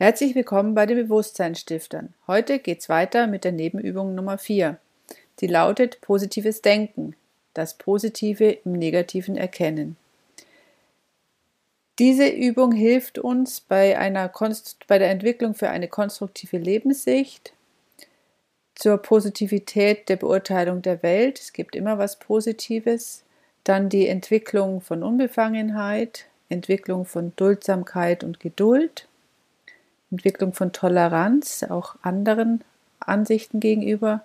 Herzlich willkommen bei den Bewusstseinsstiftern. Heute geht's weiter mit der Nebenübung Nummer 4. Die lautet positives Denken, das Positive im Negativen erkennen. Diese Übung hilft uns bei, einer bei der Entwicklung für eine konstruktive Lebenssicht, zur Positivität der Beurteilung der Welt. Es gibt immer was Positives. Dann die Entwicklung von Unbefangenheit, Entwicklung von Duldsamkeit und Geduld Entwicklung von Toleranz, auch anderen Ansichten gegenüber.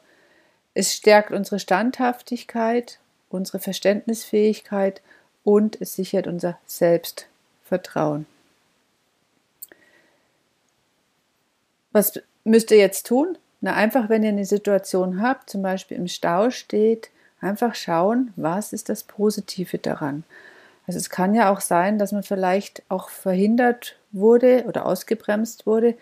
Es stärkt unsere Standhaftigkeit, unsere Verständnisfähigkeit und es sichert unser Selbstvertrauen. Was müsst ihr jetzt tun? Na, einfach, wenn ihr eine Situation habt, zum Beispiel im Stau steht, einfach schauen, was ist das Positive daran. Also es kann ja auch sein, dass man vielleicht auch verhindert wurde oder ausgebremst wurde,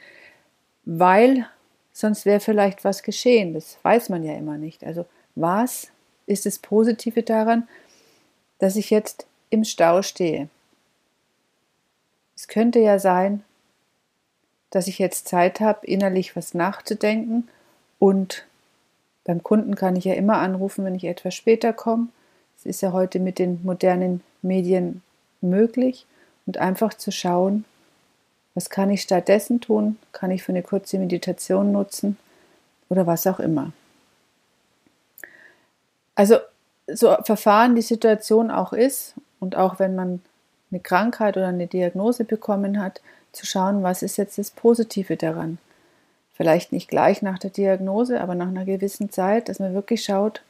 weil sonst wäre vielleicht was geschehen. Das weiß man ja immer nicht. Also was ist das Positive daran, dass ich jetzt im Stau stehe? Es könnte ja sein, dass ich jetzt Zeit habe, innerlich was nachzudenken und beim Kunden kann ich ja immer anrufen, wenn ich etwas später komme. Es ist ja heute mit den modernen Medien möglich und einfach zu schauen, was kann ich stattdessen tun? Kann ich für eine kurze Meditation nutzen oder was auch immer. Also so verfahren die Situation auch ist und auch wenn man eine Krankheit oder eine Diagnose bekommen hat, zu schauen, was ist jetzt das Positive daran. Vielleicht nicht gleich nach der Diagnose, aber nach einer gewissen Zeit, dass man wirklich schaut,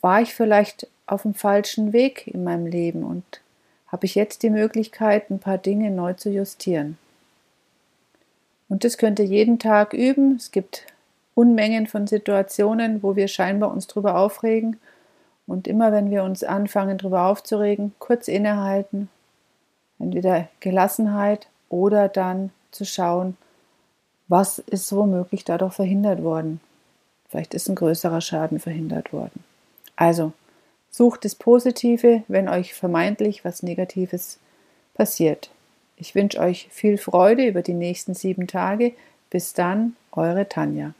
war ich vielleicht auf dem falschen Weg in meinem Leben und habe ich jetzt die Möglichkeit, ein paar Dinge neu zu justieren. Und das könnt ihr jeden Tag üben. Es gibt Unmengen von Situationen, wo wir scheinbar uns drüber aufregen. Und immer wenn wir uns anfangen, drüber aufzuregen, kurz innehalten, entweder Gelassenheit oder dann zu schauen, was ist womöglich dadurch verhindert worden. Vielleicht ist ein größerer Schaden verhindert worden. Also sucht das Positive, wenn euch vermeintlich was Negatives passiert. Ich wünsche euch viel Freude über die nächsten sieben Tage. Bis dann, eure Tanja.